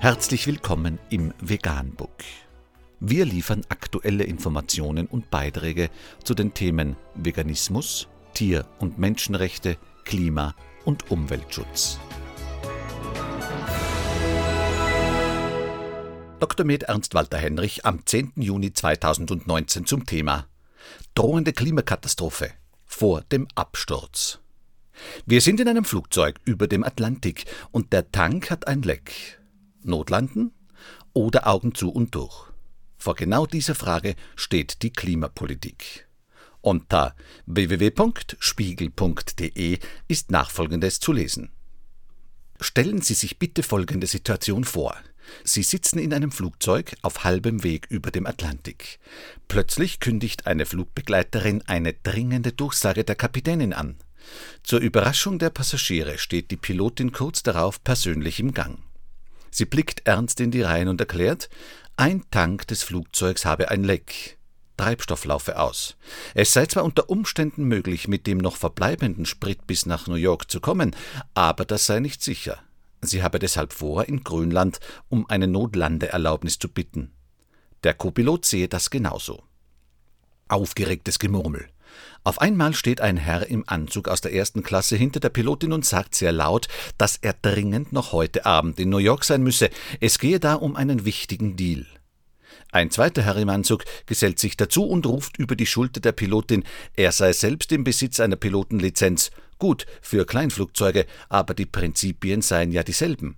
Herzlich willkommen im Veganbook. Wir liefern aktuelle Informationen und Beiträge zu den Themen Veganismus, Tier- und Menschenrechte, Klima- und Umweltschutz. Dr. Med Ernst Walter Henrich am 10. Juni 2019 zum Thema Drohende Klimakatastrophe vor dem Absturz. Wir sind in einem Flugzeug über dem Atlantik und der Tank hat ein Leck. Notlanden oder Augen zu und durch? Vor genau dieser Frage steht die Klimapolitik. Unter www.spiegel.de ist nachfolgendes zu lesen. Stellen Sie sich bitte folgende Situation vor. Sie sitzen in einem Flugzeug auf halbem Weg über dem Atlantik. Plötzlich kündigt eine Flugbegleiterin eine dringende Durchsage der Kapitänin an. Zur Überraschung der Passagiere steht die Pilotin kurz darauf persönlich im Gang. Sie blickt ernst in die Reihen und erklärt, ein Tank des Flugzeugs habe ein Leck. Treibstoff laufe aus. Es sei zwar unter Umständen möglich, mit dem noch verbleibenden Sprit bis nach New York zu kommen, aber das sei nicht sicher. Sie habe deshalb vor, in Grönland um eine Notlandeerlaubnis zu bitten. Der Copilot sehe das genauso. Aufgeregtes Gemurmel. Auf einmal steht ein Herr im Anzug aus der ersten Klasse hinter der Pilotin und sagt sehr laut, dass er dringend noch heute Abend in New York sein müsse. Es gehe da um einen wichtigen Deal. Ein zweiter Herr im Anzug gesellt sich dazu und ruft über die Schulter der Pilotin, er sei selbst im Besitz einer Pilotenlizenz. Gut, für Kleinflugzeuge, aber die Prinzipien seien ja dieselben.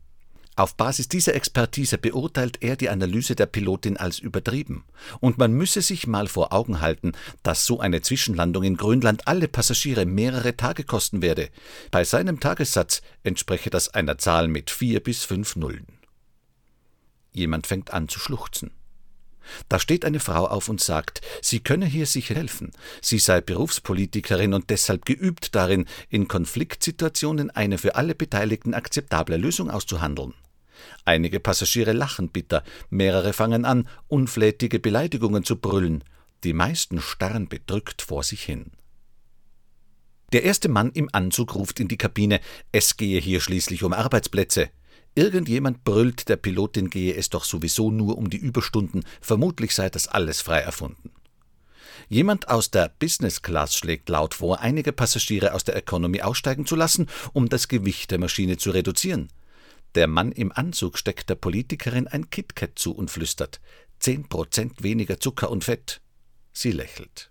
Auf Basis dieser Expertise beurteilt er die Analyse der Pilotin als übertrieben. Und man müsse sich mal vor Augen halten, dass so eine Zwischenlandung in Grönland alle Passagiere mehrere Tage kosten werde. Bei seinem Tagessatz entspreche das einer Zahl mit vier bis fünf Nullen. Jemand fängt an zu schluchzen. Da steht eine Frau auf und sagt, sie könne hier sicher helfen. Sie sei Berufspolitikerin und deshalb geübt darin, in Konfliktsituationen eine für alle Beteiligten akzeptable Lösung auszuhandeln. Einige Passagiere lachen bitter, mehrere fangen an, unflätige Beleidigungen zu brüllen, die meisten starren bedrückt vor sich hin. Der erste Mann im Anzug ruft in die Kabine, es gehe hier schließlich um Arbeitsplätze. Irgendjemand brüllt, der Pilotin gehe es doch sowieso nur um die Überstunden, vermutlich sei das alles frei erfunden. Jemand aus der Business Class schlägt laut vor, einige Passagiere aus der Economy aussteigen zu lassen, um das Gewicht der Maschine zu reduzieren. Der Mann im Anzug steckt der Politikerin ein KitKat zu und flüstert: Zehn Prozent weniger Zucker und Fett. Sie lächelt.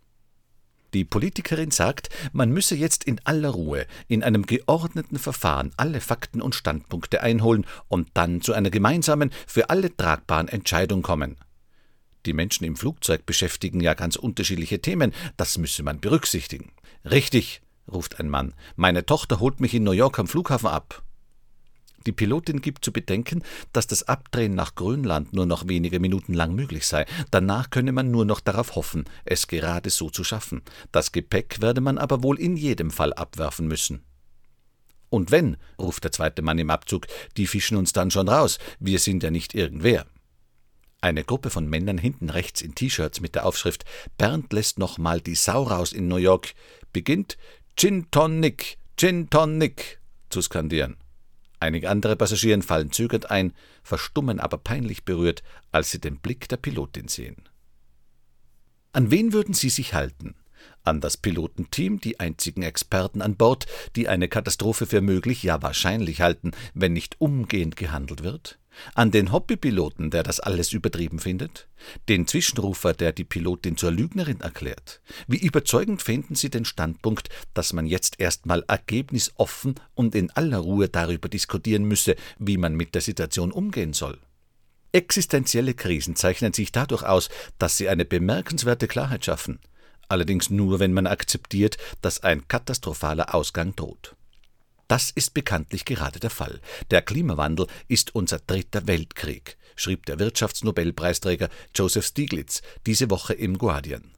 Die Politikerin sagt, man müsse jetzt in aller Ruhe, in einem geordneten Verfahren alle Fakten und Standpunkte einholen und dann zu einer gemeinsamen, für alle tragbaren Entscheidung kommen. Die Menschen im Flugzeug beschäftigen ja ganz unterschiedliche Themen, das müsse man berücksichtigen. Richtig, ruft ein Mann, meine Tochter holt mich in New York am Flughafen ab. Die Pilotin gibt zu bedenken, dass das Abdrehen nach Grönland nur noch wenige Minuten lang möglich sei. Danach könne man nur noch darauf hoffen, es gerade so zu schaffen. Das Gepäck werde man aber wohl in jedem Fall abwerfen müssen. Und wenn, ruft der zweite Mann im Abzug, die fischen uns dann schon raus, wir sind ja nicht irgendwer. Eine Gruppe von Männern hinten rechts in T-Shirts mit der Aufschrift Bernd lässt noch mal die Sau raus in New York beginnt Gin Tonic, Gin Tonic zu skandieren. Einige andere Passagiere fallen zögernd ein, verstummen aber peinlich berührt, als sie den Blick der Pilotin sehen. An wen würden Sie sich halten? An das Pilotenteam, die einzigen Experten an Bord, die eine Katastrophe für möglich, ja wahrscheinlich halten, wenn nicht umgehend gehandelt wird? An den Hobbypiloten, der das alles übertrieben findet? Den Zwischenrufer, der die Pilotin zur Lügnerin erklärt? Wie überzeugend finden Sie den Standpunkt, dass man jetzt erstmal ergebnisoffen und in aller Ruhe darüber diskutieren müsse, wie man mit der Situation umgehen soll? Existenzielle Krisen zeichnen sich dadurch aus, dass sie eine bemerkenswerte Klarheit schaffen, allerdings nur, wenn man akzeptiert, dass ein katastrophaler Ausgang droht. Das ist bekanntlich gerade der Fall. Der Klimawandel ist unser dritter Weltkrieg, schrieb der Wirtschaftsnobelpreisträger Joseph Stiglitz diese Woche im Guardian.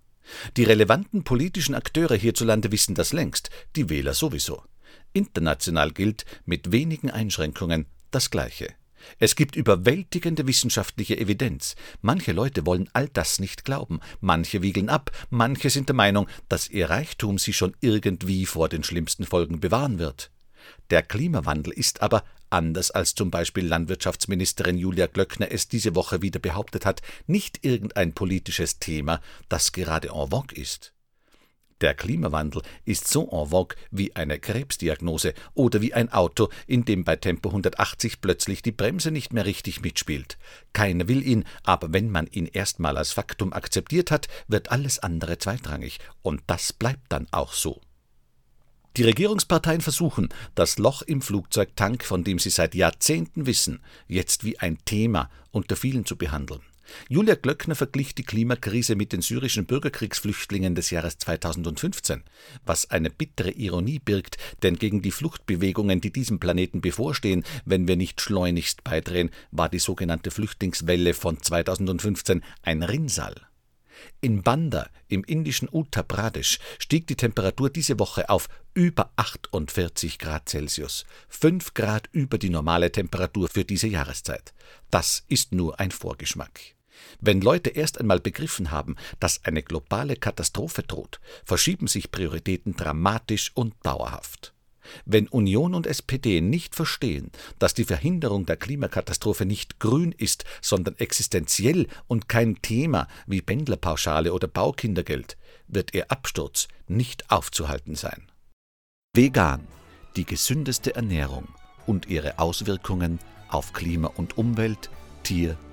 Die relevanten politischen Akteure hierzulande wissen das längst, die Wähler sowieso. International gilt mit wenigen Einschränkungen das Gleiche. Es gibt überwältigende wissenschaftliche Evidenz. Manche Leute wollen all das nicht glauben, manche wiegeln ab, manche sind der Meinung, dass ihr Reichtum sie schon irgendwie vor den schlimmsten Folgen bewahren wird. Der Klimawandel ist aber, anders als zum Beispiel Landwirtschaftsministerin Julia Glöckner es diese Woche wieder behauptet hat, nicht irgendein politisches Thema, das gerade en vogue ist. Der Klimawandel ist so en vogue wie eine Krebsdiagnose oder wie ein Auto, in dem bei Tempo 180 plötzlich die Bremse nicht mehr richtig mitspielt. Keiner will ihn, aber wenn man ihn erstmal als Faktum akzeptiert hat, wird alles andere zweitrangig, und das bleibt dann auch so. Die Regierungsparteien versuchen, das Loch im Flugzeugtank, von dem sie seit Jahrzehnten wissen, jetzt wie ein Thema unter vielen zu behandeln. Julia Glöckner verglich die Klimakrise mit den syrischen Bürgerkriegsflüchtlingen des Jahres 2015, was eine bittere Ironie birgt, denn gegen die Fluchtbewegungen, die diesem Planeten bevorstehen, wenn wir nicht schleunigst beidrehen, war die sogenannte Flüchtlingswelle von 2015 ein Rinnsal. In Banda im indischen Uttar Pradesh stieg die Temperatur diese Woche auf über 48 Grad Celsius, 5 Grad über die normale Temperatur für diese Jahreszeit. Das ist nur ein Vorgeschmack. Wenn Leute erst einmal begriffen haben, dass eine globale Katastrophe droht, verschieben sich Prioritäten dramatisch und dauerhaft. Wenn Union und SPD nicht verstehen, dass die Verhinderung der Klimakatastrophe nicht grün ist, sondern existenziell und kein Thema wie Pendlerpauschale oder Baukindergeld, wird ihr Absturz nicht aufzuhalten sein. Vegan, die gesündeste Ernährung und ihre Auswirkungen auf Klima und Umwelt, Tier-